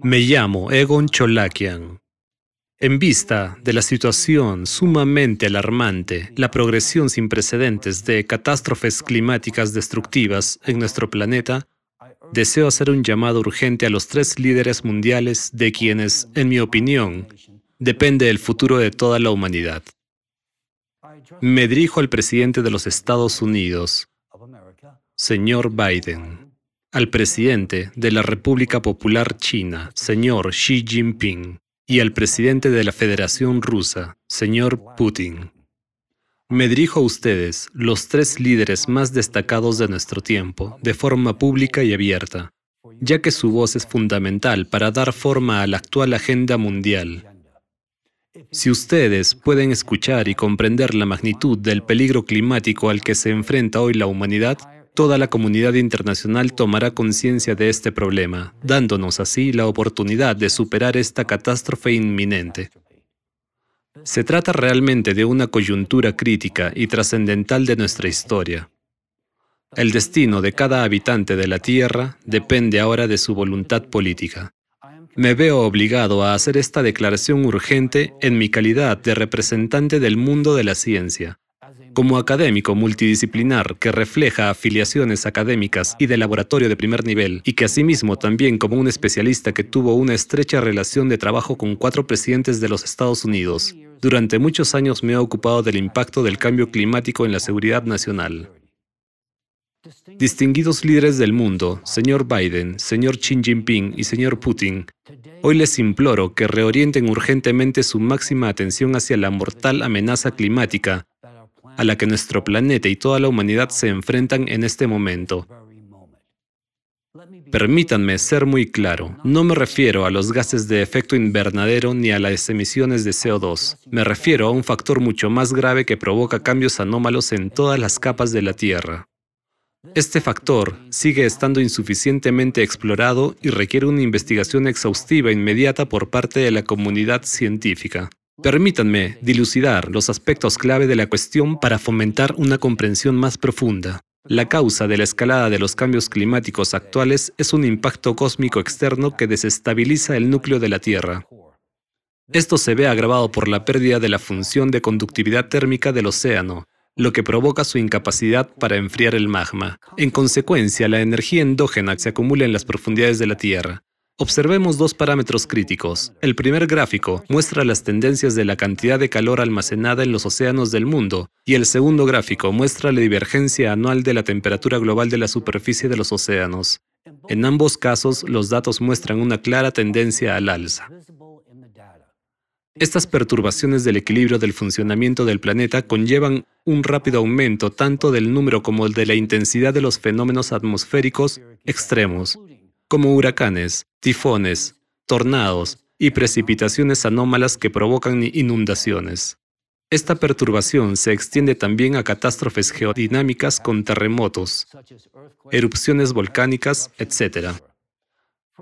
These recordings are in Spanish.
Me llamo Egon Cholakian. En vista de la situación sumamente alarmante, la progresión sin precedentes de catástrofes climáticas destructivas en nuestro planeta, deseo hacer un llamado urgente a los tres líderes mundiales de quienes, en mi opinión, depende el futuro de toda la humanidad. Me dirijo al presidente de los Estados Unidos, señor Biden, al presidente de la República Popular China, señor Xi Jinping, y al presidente de la Federación Rusa, señor Putin. Me dirijo a ustedes, los tres líderes más destacados de nuestro tiempo, de forma pública y abierta, ya que su voz es fundamental para dar forma a la actual agenda mundial. Si ustedes pueden escuchar y comprender la magnitud del peligro climático al que se enfrenta hoy la humanidad, toda la comunidad internacional tomará conciencia de este problema, dándonos así la oportunidad de superar esta catástrofe inminente. Se trata realmente de una coyuntura crítica y trascendental de nuestra historia. El destino de cada habitante de la Tierra depende ahora de su voluntad política. Me veo obligado a hacer esta declaración urgente en mi calidad de representante del mundo de la ciencia, como académico multidisciplinar que refleja afiliaciones académicas y de laboratorio de primer nivel, y que asimismo también como un especialista que tuvo una estrecha relación de trabajo con cuatro presidentes de los Estados Unidos, durante muchos años me he ocupado del impacto del cambio climático en la seguridad nacional. Distinguidos líderes del mundo, señor Biden, señor Xi Jinping y señor Putin, hoy les imploro que reorienten urgentemente su máxima atención hacia la mortal amenaza climática a la que nuestro planeta y toda la humanidad se enfrentan en este momento. Permítanme ser muy claro, no me refiero a los gases de efecto invernadero ni a las emisiones de CO2, me refiero a un factor mucho más grave que provoca cambios anómalos en todas las capas de la Tierra. Este factor sigue estando insuficientemente explorado y requiere una investigación exhaustiva inmediata por parte de la comunidad científica. Permítanme dilucidar los aspectos clave de la cuestión para fomentar una comprensión más profunda. La causa de la escalada de los cambios climáticos actuales es un impacto cósmico externo que desestabiliza el núcleo de la Tierra. Esto se ve agravado por la pérdida de la función de conductividad térmica del océano, lo que provoca su incapacidad para enfriar el magma. En consecuencia, la energía endógena se acumula en las profundidades de la Tierra. Observemos dos parámetros críticos. El primer gráfico muestra las tendencias de la cantidad de calor almacenada en los océanos del mundo y el segundo gráfico muestra la divergencia anual de la temperatura global de la superficie de los océanos. En ambos casos, los datos muestran una clara tendencia al alza. Estas perturbaciones del equilibrio del funcionamiento del planeta conllevan un rápido aumento tanto del número como de la intensidad de los fenómenos atmosféricos extremos, como huracanes, tifones, tornados y precipitaciones anómalas que provocan inundaciones. Esta perturbación se extiende también a catástrofes geodinámicas con terremotos, erupciones volcánicas, etc.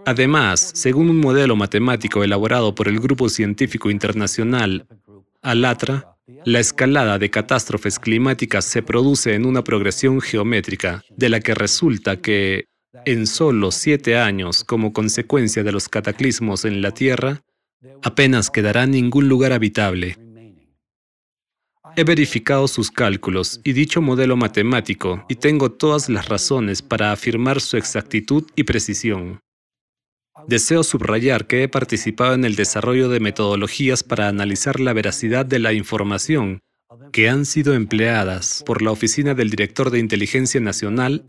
Además, según un modelo matemático elaborado por el Grupo Científico Internacional ALATRA, la escalada de catástrofes climáticas se produce en una progresión geométrica, de la que resulta que en solo siete años como consecuencia de los cataclismos en la Tierra, apenas quedará ningún lugar habitable. He verificado sus cálculos y dicho modelo matemático y tengo todas las razones para afirmar su exactitud y precisión. Deseo subrayar que he participado en el desarrollo de metodologías para analizar la veracidad de la información que han sido empleadas por la Oficina del Director de Inteligencia Nacional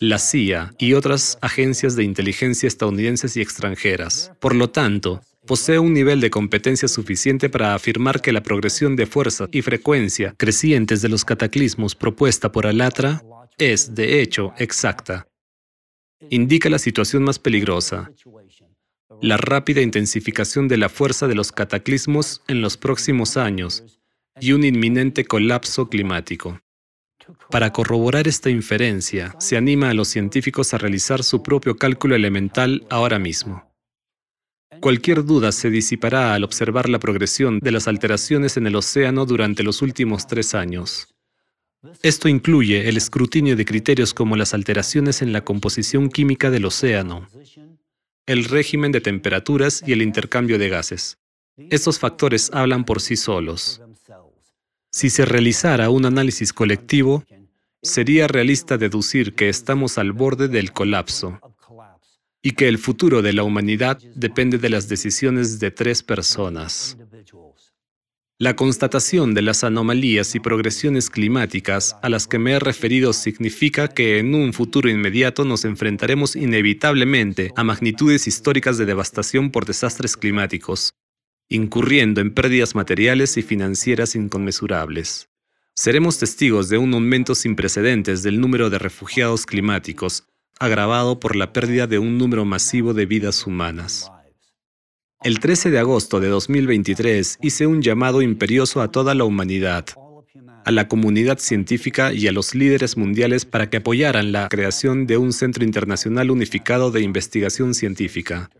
la CIA y otras agencias de inteligencia estadounidenses y extranjeras. Por lo tanto, posee un nivel de competencia suficiente para afirmar que la progresión de fuerza y frecuencia crecientes de los cataclismos propuesta por Alatra es, de hecho, exacta. Indica la situación más peligrosa, la rápida intensificación de la fuerza de los cataclismos en los próximos años y un inminente colapso climático. Para corroborar esta inferencia, se anima a los científicos a realizar su propio cálculo elemental ahora mismo. Cualquier duda se disipará al observar la progresión de las alteraciones en el océano durante los últimos tres años. Esto incluye el escrutinio de criterios como las alteraciones en la composición química del océano, el régimen de temperaturas y el intercambio de gases. Estos factores hablan por sí solos. Si se realizara un análisis colectivo, sería realista deducir que estamos al borde del colapso y que el futuro de la humanidad depende de las decisiones de tres personas. La constatación de las anomalías y progresiones climáticas a las que me he referido significa que en un futuro inmediato nos enfrentaremos inevitablemente a magnitudes históricas de devastación por desastres climáticos, incurriendo en pérdidas materiales y financieras inconmensurables. Seremos testigos de un aumento sin precedentes del número de refugiados climáticos, agravado por la pérdida de un número masivo de vidas humanas. El 13 de agosto de 2023 hice un llamado imperioso a toda la humanidad, a la comunidad científica y a los líderes mundiales para que apoyaran la creación de un Centro Internacional Unificado de Investigación Científica.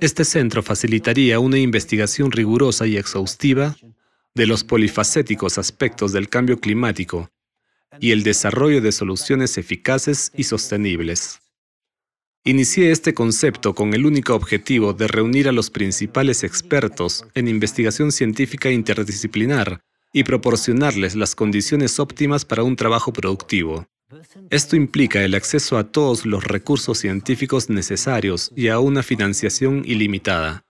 Este centro facilitaría una investigación rigurosa y exhaustiva de los polifacéticos aspectos del cambio climático y el desarrollo de soluciones eficaces y sostenibles. Inicié este concepto con el único objetivo de reunir a los principales expertos en investigación científica interdisciplinar y proporcionarles las condiciones óptimas para un trabajo productivo. Esto implica el acceso a todos los recursos científicos necesarios y a una financiación ilimitada,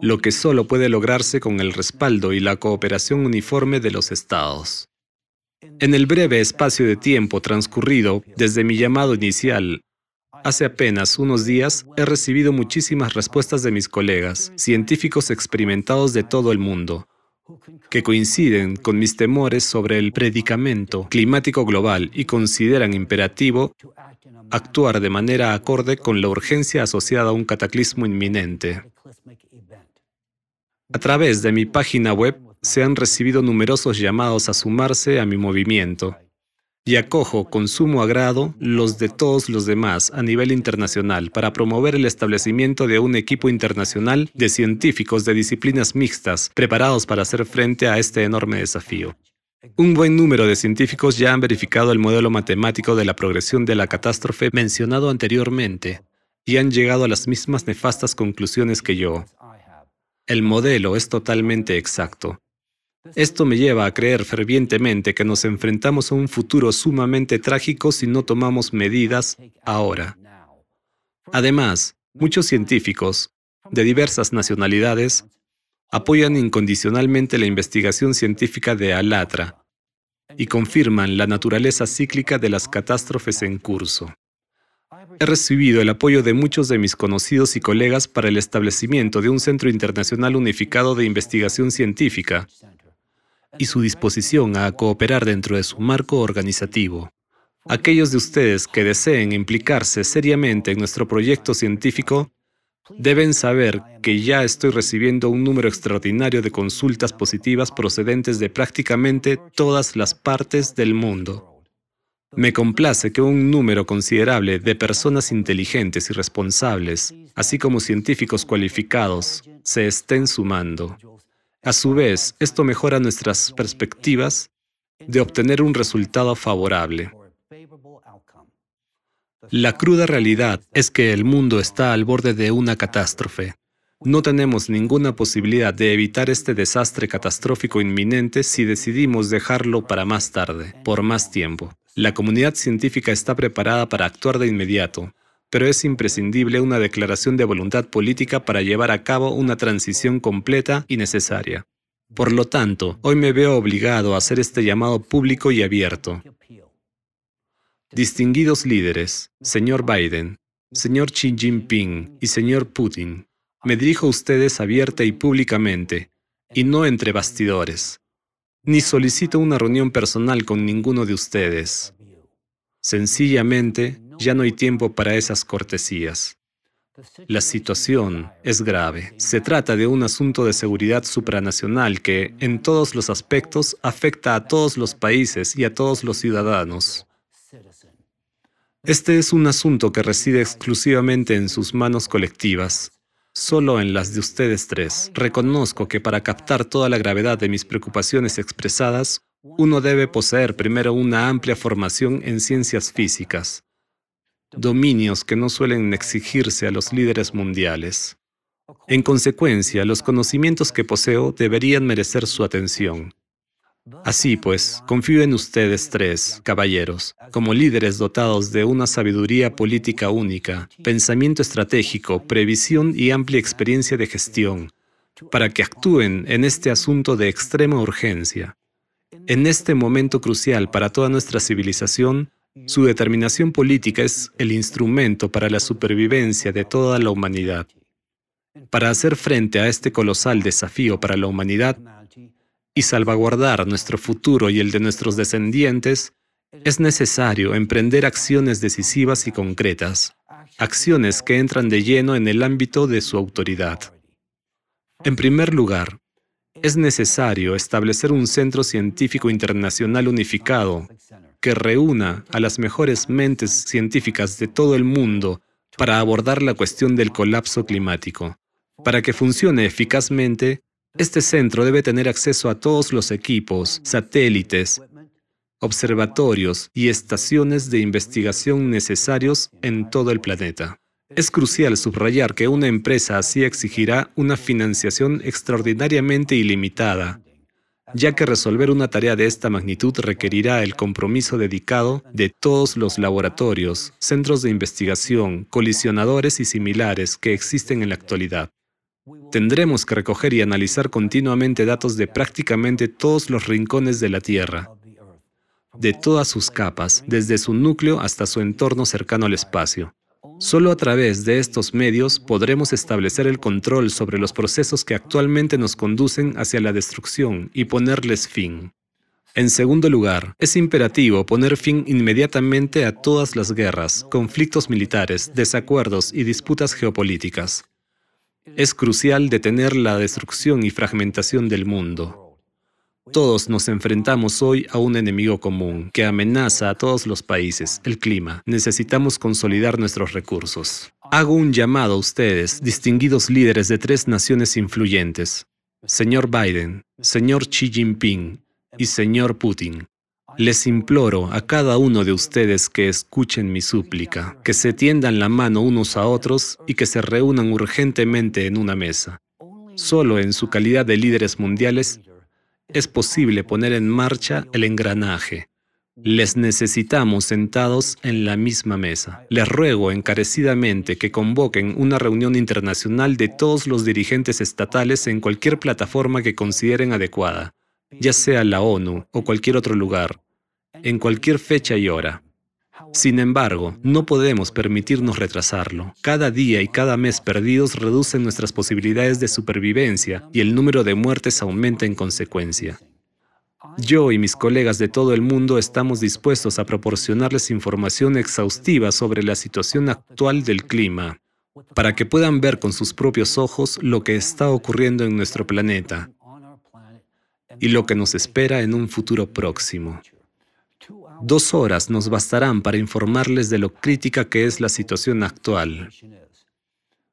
lo que solo puede lograrse con el respaldo y la cooperación uniforme de los estados. En el breve espacio de tiempo transcurrido desde mi llamado inicial Hace apenas unos días he recibido muchísimas respuestas de mis colegas, científicos experimentados de todo el mundo, que coinciden con mis temores sobre el predicamento climático global y consideran imperativo actuar de manera acorde con la urgencia asociada a un cataclismo inminente. A través de mi página web se han recibido numerosos llamados a sumarse a mi movimiento y acojo con sumo agrado los de todos los demás a nivel internacional para promover el establecimiento de un equipo internacional de científicos de disciplinas mixtas preparados para hacer frente a este enorme desafío. Un buen número de científicos ya han verificado el modelo matemático de la progresión de la catástrofe mencionado anteriormente y han llegado a las mismas nefastas conclusiones que yo. El modelo es totalmente exacto. Esto me lleva a creer fervientemente que nos enfrentamos a un futuro sumamente trágico si no tomamos medidas ahora. Además, muchos científicos, de diversas nacionalidades, apoyan incondicionalmente la investigación científica de Alatra y confirman la naturaleza cíclica de las catástrofes en curso. He recibido el apoyo de muchos de mis conocidos y colegas para el establecimiento de un Centro Internacional Unificado de Investigación Científica, y su disposición a cooperar dentro de su marco organizativo. Aquellos de ustedes que deseen implicarse seriamente en nuestro proyecto científico deben saber que ya estoy recibiendo un número extraordinario de consultas positivas procedentes de prácticamente todas las partes del mundo. Me complace que un número considerable de personas inteligentes y responsables, así como científicos cualificados, se estén sumando. A su vez, esto mejora nuestras perspectivas de obtener un resultado favorable. La cruda realidad es que el mundo está al borde de una catástrofe. No tenemos ninguna posibilidad de evitar este desastre catastrófico inminente si decidimos dejarlo para más tarde, por más tiempo. La comunidad científica está preparada para actuar de inmediato, pero es imprescindible una declaración de voluntad política para llevar a cabo una transición completa y necesaria. Por lo tanto, hoy me veo obligado a hacer este llamado público y abierto. Distinguidos líderes, señor Biden, señor Xi Jinping y señor Putin, me dirijo a ustedes abierta y públicamente, y no entre bastidores. Ni solicito una reunión personal con ninguno de ustedes. Sencillamente, ya no hay tiempo para esas cortesías. La situación es grave. Se trata de un asunto de seguridad supranacional que, en todos los aspectos, afecta a todos los países y a todos los ciudadanos. Este es un asunto que reside exclusivamente en sus manos colectivas, solo en las de ustedes tres. Reconozco que para captar toda la gravedad de mis preocupaciones expresadas, uno debe poseer primero una amplia formación en ciencias físicas, dominios que no suelen exigirse a los líderes mundiales. En consecuencia, los conocimientos que poseo deberían merecer su atención. Así pues, confío en ustedes tres, caballeros, como líderes dotados de una sabiduría política única, pensamiento estratégico, previsión y amplia experiencia de gestión, para que actúen en este asunto de extrema urgencia. En este momento crucial para toda nuestra civilización, su determinación política es el instrumento para la supervivencia de toda la humanidad. Para hacer frente a este colosal desafío para la humanidad y salvaguardar nuestro futuro y el de nuestros descendientes, es necesario emprender acciones decisivas y concretas, acciones que entran de lleno en el ámbito de su autoridad. En primer lugar, es necesario establecer un centro científico internacional unificado que reúna a las mejores mentes científicas de todo el mundo para abordar la cuestión del colapso climático. Para que funcione eficazmente, este centro debe tener acceso a todos los equipos, satélites, observatorios y estaciones de investigación necesarios en todo el planeta. Es crucial subrayar que una empresa así exigirá una financiación extraordinariamente ilimitada, ya que resolver una tarea de esta magnitud requerirá el compromiso dedicado de todos los laboratorios, centros de investigación, colisionadores y similares que existen en la actualidad. Tendremos que recoger y analizar continuamente datos de prácticamente todos los rincones de la Tierra, de todas sus capas, desde su núcleo hasta su entorno cercano al espacio. Solo a través de estos medios podremos establecer el control sobre los procesos que actualmente nos conducen hacia la destrucción y ponerles fin. En segundo lugar, es imperativo poner fin inmediatamente a todas las guerras, conflictos militares, desacuerdos y disputas geopolíticas. Es crucial detener la destrucción y fragmentación del mundo. Todos nos enfrentamos hoy a un enemigo común que amenaza a todos los países, el clima. Necesitamos consolidar nuestros recursos. Hago un llamado a ustedes, distinguidos líderes de tres naciones influyentes, señor Biden, señor Xi Jinping y señor Putin. Les imploro a cada uno de ustedes que escuchen mi súplica, que se tiendan la mano unos a otros y que se reúnan urgentemente en una mesa. Solo en su calidad de líderes mundiales es posible poner en marcha el engranaje. Les necesitamos sentados en la misma mesa. Les ruego encarecidamente que convoquen una reunión internacional de todos los dirigentes estatales en cualquier plataforma que consideren adecuada, ya sea la ONU o cualquier otro lugar, en cualquier fecha y hora. Sin embargo, no podemos permitirnos retrasarlo. Cada día y cada mes perdidos reducen nuestras posibilidades de supervivencia y el número de muertes aumenta en consecuencia. Yo y mis colegas de todo el mundo estamos dispuestos a proporcionarles información exhaustiva sobre la situación actual del clima, para que puedan ver con sus propios ojos lo que está ocurriendo en nuestro planeta y lo que nos espera en un futuro próximo. Dos horas nos bastarán para informarles de lo crítica que es la situación actual.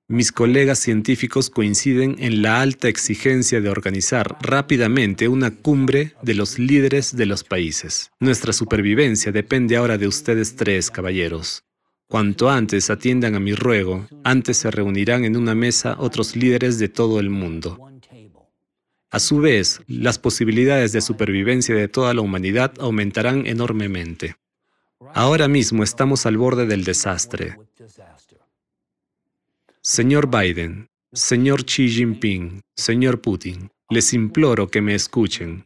Mis colegas científicos coinciden en la alta exigencia de organizar rápidamente una cumbre de los líderes de los países. Nuestra supervivencia depende ahora de ustedes tres, caballeros. Cuanto antes atiendan a mi ruego, antes se reunirán en una mesa otros líderes de todo el mundo. A su vez, las posibilidades de supervivencia de toda la humanidad aumentarán enormemente. Ahora mismo estamos al borde del desastre. Señor Biden, señor Xi Jinping, señor Putin, les imploro que me escuchen.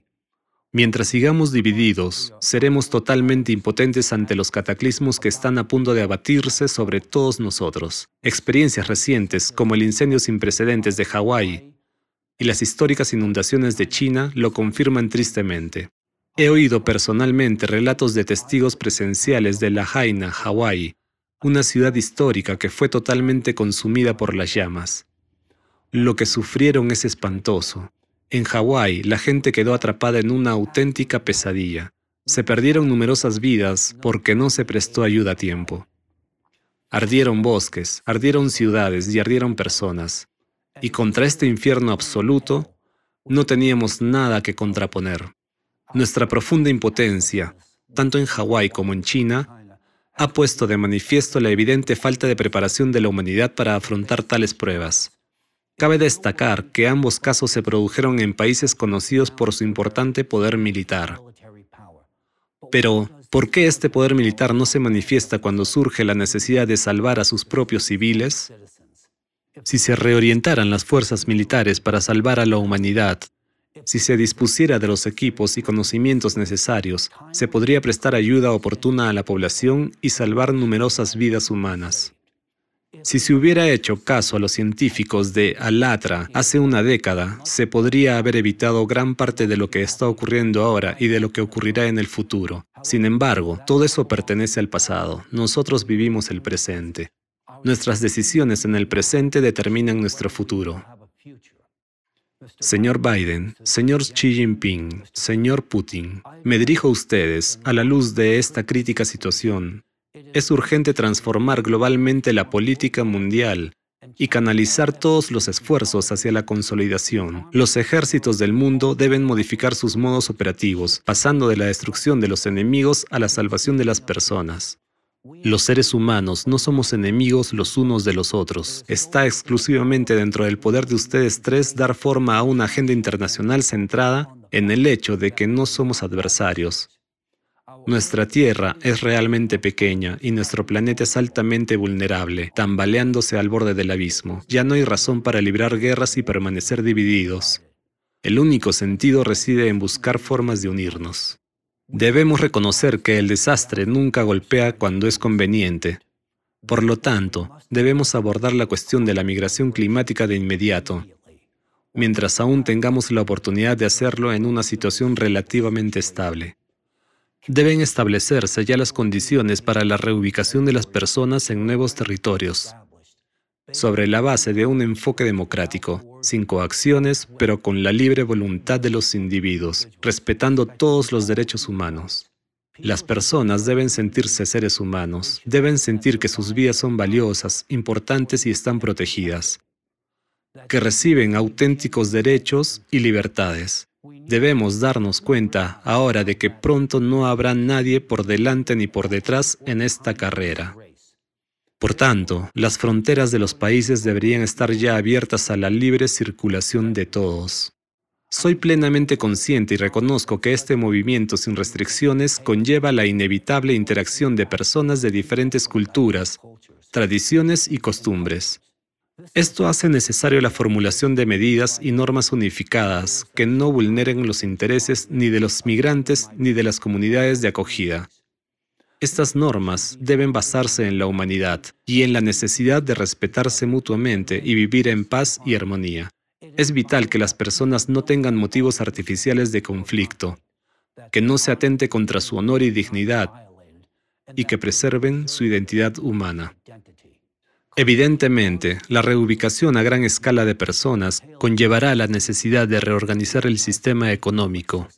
Mientras sigamos divididos, seremos totalmente impotentes ante los cataclismos que están a punto de abatirse sobre todos nosotros. Experiencias recientes, como el incendio sin precedentes de Hawái, y las históricas inundaciones de China lo confirman tristemente. He oído personalmente relatos de testigos presenciales de Lahaina, Hawái, una ciudad histórica que fue totalmente consumida por las llamas. Lo que sufrieron es espantoso. En Hawái, la gente quedó atrapada en una auténtica pesadilla. Se perdieron numerosas vidas porque no se prestó ayuda a tiempo. Ardieron bosques, ardieron ciudades y ardieron personas. Y contra este infierno absoluto no teníamos nada que contraponer. Nuestra profunda impotencia, tanto en Hawái como en China, ha puesto de manifiesto la evidente falta de preparación de la humanidad para afrontar tales pruebas. Cabe destacar que ambos casos se produjeron en países conocidos por su importante poder militar. Pero, ¿por qué este poder militar no se manifiesta cuando surge la necesidad de salvar a sus propios civiles? Si se reorientaran las fuerzas militares para salvar a la humanidad, si se dispusiera de los equipos y conocimientos necesarios, se podría prestar ayuda oportuna a la población y salvar numerosas vidas humanas. Si se hubiera hecho caso a los científicos de Alatra hace una década, se podría haber evitado gran parte de lo que está ocurriendo ahora y de lo que ocurrirá en el futuro. Sin embargo, todo eso pertenece al pasado. Nosotros vivimos el presente. Nuestras decisiones en el presente determinan nuestro futuro. Señor Biden, señor Xi Jinping, señor Putin, me dirijo a ustedes a la luz de esta crítica situación. Es urgente transformar globalmente la política mundial y canalizar todos los esfuerzos hacia la consolidación. Los ejércitos del mundo deben modificar sus modos operativos, pasando de la destrucción de los enemigos a la salvación de las personas. Los seres humanos no somos enemigos los unos de los otros. Está exclusivamente dentro del poder de ustedes tres dar forma a una agenda internacional centrada en el hecho de que no somos adversarios. Nuestra Tierra es realmente pequeña y nuestro planeta es altamente vulnerable, tambaleándose al borde del abismo. Ya no hay razón para librar guerras y permanecer divididos. El único sentido reside en buscar formas de unirnos. Debemos reconocer que el desastre nunca golpea cuando es conveniente. Por lo tanto, debemos abordar la cuestión de la migración climática de inmediato, mientras aún tengamos la oportunidad de hacerlo en una situación relativamente estable. Deben establecerse ya las condiciones para la reubicación de las personas en nuevos territorios sobre la base de un enfoque democrático, sin coacciones, pero con la libre voluntad de los individuos, respetando todos los derechos humanos. Las personas deben sentirse seres humanos, deben sentir que sus vidas son valiosas, importantes y están protegidas, que reciben auténticos derechos y libertades. Debemos darnos cuenta ahora de que pronto no habrá nadie por delante ni por detrás en esta carrera. Por tanto, las fronteras de los países deberían estar ya abiertas a la libre circulación de todos. Soy plenamente consciente y reconozco que este movimiento sin restricciones conlleva la inevitable interacción de personas de diferentes culturas, tradiciones y costumbres. Esto hace necesario la formulación de medidas y normas unificadas que no vulneren los intereses ni de los migrantes ni de las comunidades de acogida. Estas normas deben basarse en la humanidad y en la necesidad de respetarse mutuamente y vivir en paz y armonía. Es vital que las personas no tengan motivos artificiales de conflicto, que no se atente contra su honor y dignidad y que preserven su identidad humana. Evidentemente, la reubicación a gran escala de personas conllevará la necesidad de reorganizar el sistema económico,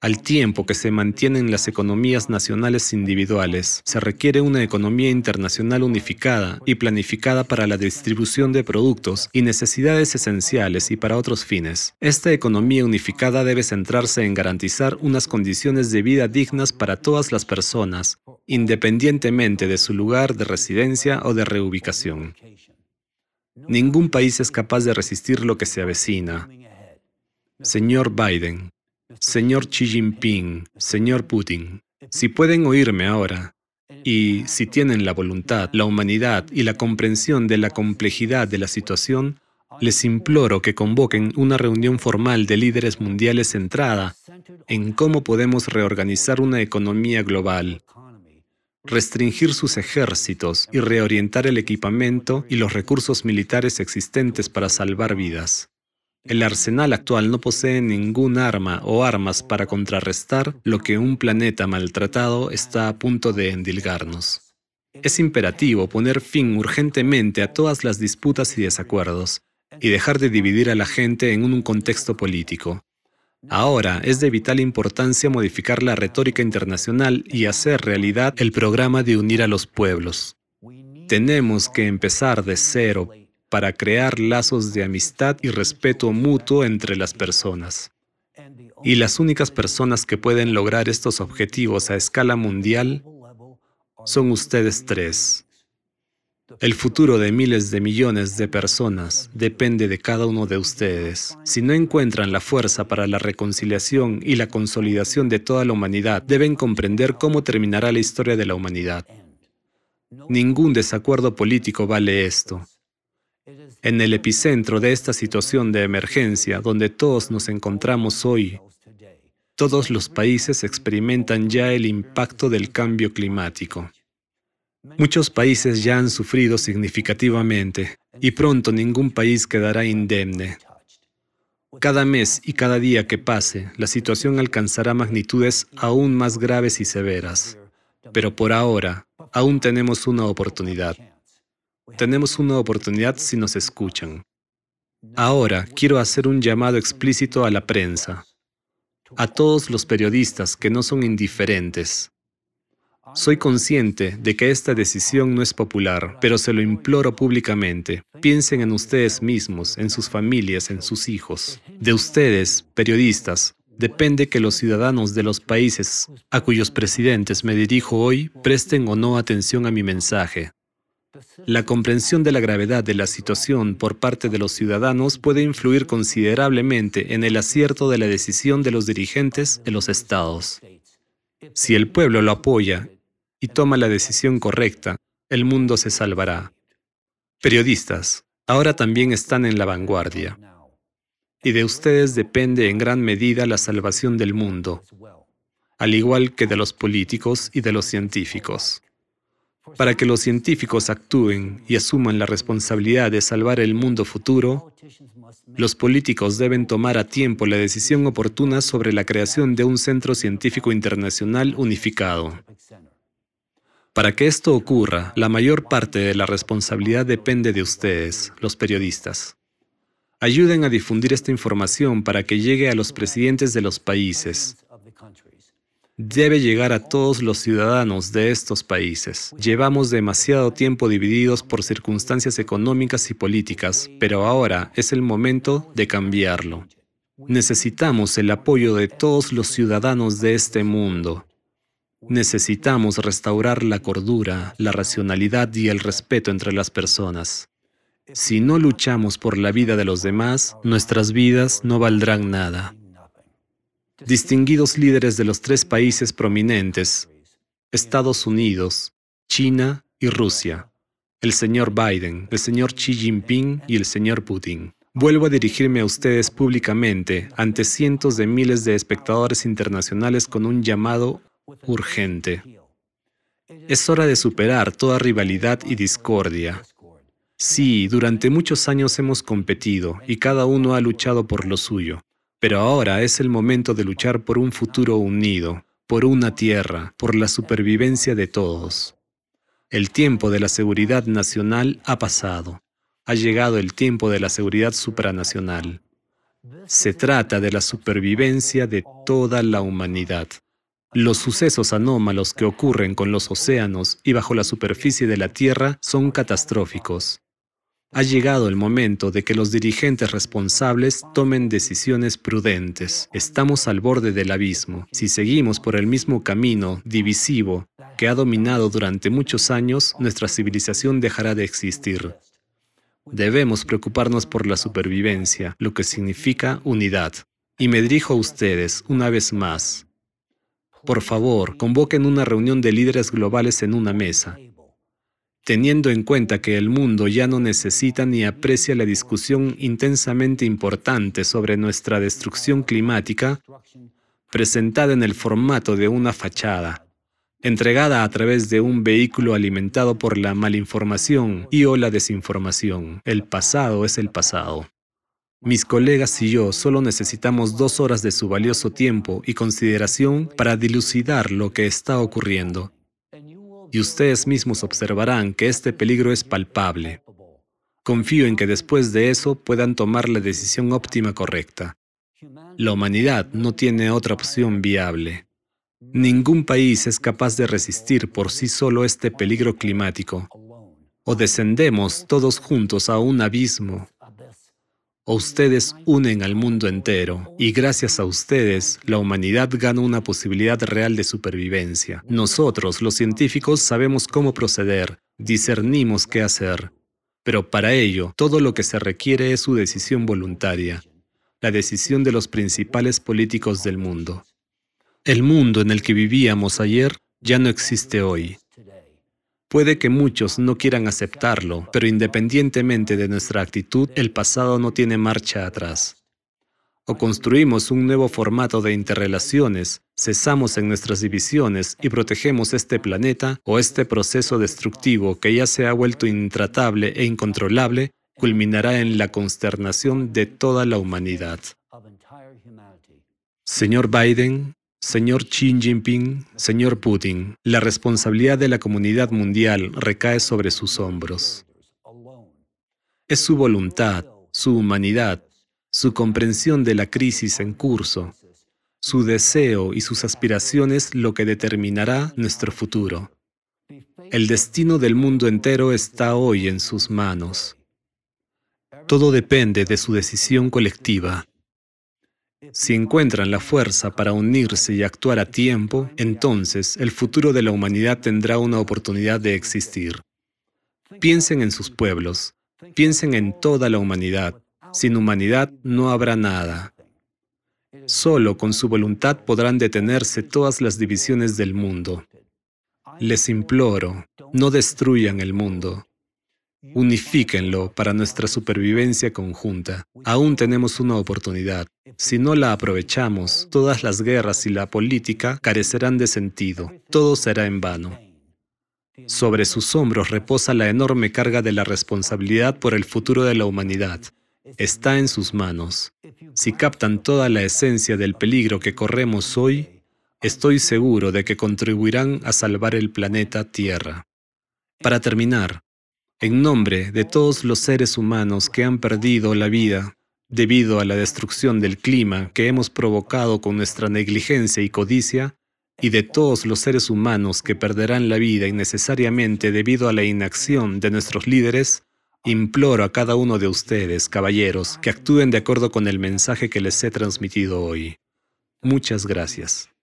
al tiempo que se mantienen las economías nacionales individuales, se requiere una economía internacional unificada y planificada para la distribución de productos y necesidades esenciales y para otros fines. Esta economía unificada debe centrarse en garantizar unas condiciones de vida dignas para todas las personas, independientemente de su lugar de residencia o de reubicación. Ningún país es capaz de resistir lo que se avecina. Señor Biden, Señor Xi Jinping, señor Putin, si pueden oírme ahora, y si tienen la voluntad, la humanidad y la comprensión de la complejidad de la situación, les imploro que convoquen una reunión formal de líderes mundiales centrada en cómo podemos reorganizar una economía global, restringir sus ejércitos y reorientar el equipamiento y los recursos militares existentes para salvar vidas. El arsenal actual no posee ningún arma o armas para contrarrestar lo que un planeta maltratado está a punto de endilgarnos. Es imperativo poner fin urgentemente a todas las disputas y desacuerdos y dejar de dividir a la gente en un contexto político. Ahora es de vital importancia modificar la retórica internacional y hacer realidad el programa de unir a los pueblos. Tenemos que empezar de cero para crear lazos de amistad y respeto mutuo entre las personas. Y las únicas personas que pueden lograr estos objetivos a escala mundial son ustedes tres. El futuro de miles de millones de personas depende de cada uno de ustedes. Si no encuentran la fuerza para la reconciliación y la consolidación de toda la humanidad, deben comprender cómo terminará la historia de la humanidad. Ningún desacuerdo político vale esto. En el epicentro de esta situación de emergencia donde todos nos encontramos hoy, todos los países experimentan ya el impacto del cambio climático. Muchos países ya han sufrido significativamente y pronto ningún país quedará indemne. Cada mes y cada día que pase, la situación alcanzará magnitudes aún más graves y severas. Pero por ahora, aún tenemos una oportunidad. Tenemos una oportunidad si nos escuchan. Ahora quiero hacer un llamado explícito a la prensa, a todos los periodistas que no son indiferentes, soy consciente de que esta decisión no es popular, pero se lo imploro públicamente. Piensen en ustedes mismos, en sus familias, en sus hijos. De ustedes, periodistas, depende que los ciudadanos de los países a cuyos presidentes me dirijo hoy presten o no atención a mi mensaje. La comprensión de la gravedad de la situación por parte de los ciudadanos puede influir considerablemente en el acierto de la decisión de los dirigentes de los estados. Si el pueblo lo apoya y toma la decisión correcta, el mundo se salvará. Periodistas, ahora también están en la vanguardia. Y de ustedes depende en gran medida la salvación del mundo, al igual que de los políticos y de los científicos. Para que los científicos actúen y asuman la responsabilidad de salvar el mundo futuro, los políticos deben tomar a tiempo la decisión oportuna sobre la creación de un centro científico internacional unificado. Para que esto ocurra, la mayor parte de la responsabilidad depende de ustedes, los periodistas. Ayuden a difundir esta información para que llegue a los presidentes de los países. Debe llegar a todos los ciudadanos de estos países. Llevamos demasiado tiempo divididos por circunstancias económicas y políticas, pero ahora es el momento de cambiarlo. Necesitamos el apoyo de todos los ciudadanos de este mundo. Necesitamos restaurar la cordura, la racionalidad y el respeto entre las personas. Si no luchamos por la vida de los demás, nuestras vidas no valdrán nada. Distinguidos líderes de los tres países prominentes, Estados Unidos, China y Rusia, el señor Biden, el señor Xi Jinping y el señor Putin. Vuelvo a dirigirme a ustedes públicamente ante cientos de miles de espectadores internacionales con un llamado urgente. Es hora de superar toda rivalidad y discordia. Sí, durante muchos años hemos competido y cada uno ha luchado por lo suyo, pero ahora es el momento de luchar por un futuro unido, por una tierra, por la supervivencia de todos. El tiempo de la seguridad nacional ha pasado. Ha llegado el tiempo de la seguridad supranacional. Se trata de la supervivencia de toda la humanidad. Los sucesos anómalos que ocurren con los océanos y bajo la superficie de la Tierra son catastróficos. Ha llegado el momento de que los dirigentes responsables tomen decisiones prudentes. Estamos al borde del abismo. Si seguimos por el mismo camino divisivo que ha dominado durante muchos años, nuestra civilización dejará de existir. Debemos preocuparnos por la supervivencia, lo que significa unidad. Y me dirijo a ustedes una vez más. Por favor, convoquen una reunión de líderes globales en una mesa. Teniendo en cuenta que el mundo ya no necesita ni aprecia la discusión intensamente importante sobre nuestra destrucción climática, presentada en el formato de una fachada, entregada a través de un vehículo alimentado por la malinformación y o la desinformación. El pasado es el pasado. Mis colegas y yo solo necesitamos dos horas de su valioso tiempo y consideración para dilucidar lo que está ocurriendo. Y ustedes mismos observarán que este peligro es palpable. Confío en que después de eso puedan tomar la decisión óptima correcta. La humanidad no tiene otra opción viable. Ningún país es capaz de resistir por sí solo este peligro climático. O descendemos todos juntos a un abismo Ustedes unen al mundo entero y gracias a ustedes la humanidad gana una posibilidad real de supervivencia. Nosotros, los científicos, sabemos cómo proceder, discernimos qué hacer, pero para ello todo lo que se requiere es su decisión voluntaria, la decisión de los principales políticos del mundo. El mundo en el que vivíamos ayer ya no existe hoy. Puede que muchos no quieran aceptarlo, pero independientemente de nuestra actitud, el pasado no tiene marcha atrás. O construimos un nuevo formato de interrelaciones, cesamos en nuestras divisiones y protegemos este planeta, o este proceso destructivo que ya se ha vuelto intratable e incontrolable, culminará en la consternación de toda la humanidad. Señor Biden, Señor Xi Jinping, señor Putin, la responsabilidad de la comunidad mundial recae sobre sus hombros. Es su voluntad, su humanidad, su comprensión de la crisis en curso, su deseo y sus aspiraciones lo que determinará nuestro futuro. El destino del mundo entero está hoy en sus manos. Todo depende de su decisión colectiva. Si encuentran la fuerza para unirse y actuar a tiempo, entonces el futuro de la humanidad tendrá una oportunidad de existir. Piensen en sus pueblos, piensen en toda la humanidad. Sin humanidad no habrá nada. Solo con su voluntad podrán detenerse todas las divisiones del mundo. Les imploro, no destruyan el mundo. Unifíquenlo para nuestra supervivencia conjunta. Aún tenemos una oportunidad. Si no la aprovechamos, todas las guerras y la política carecerán de sentido. Todo será en vano. Sobre sus hombros reposa la enorme carga de la responsabilidad por el futuro de la humanidad. Está en sus manos. Si captan toda la esencia del peligro que corremos hoy, estoy seguro de que contribuirán a salvar el planeta Tierra. Para terminar, en nombre de todos los seres humanos que han perdido la vida debido a la destrucción del clima que hemos provocado con nuestra negligencia y codicia, y de todos los seres humanos que perderán la vida innecesariamente debido a la inacción de nuestros líderes, imploro a cada uno de ustedes, caballeros, que actúen de acuerdo con el mensaje que les he transmitido hoy. Muchas gracias.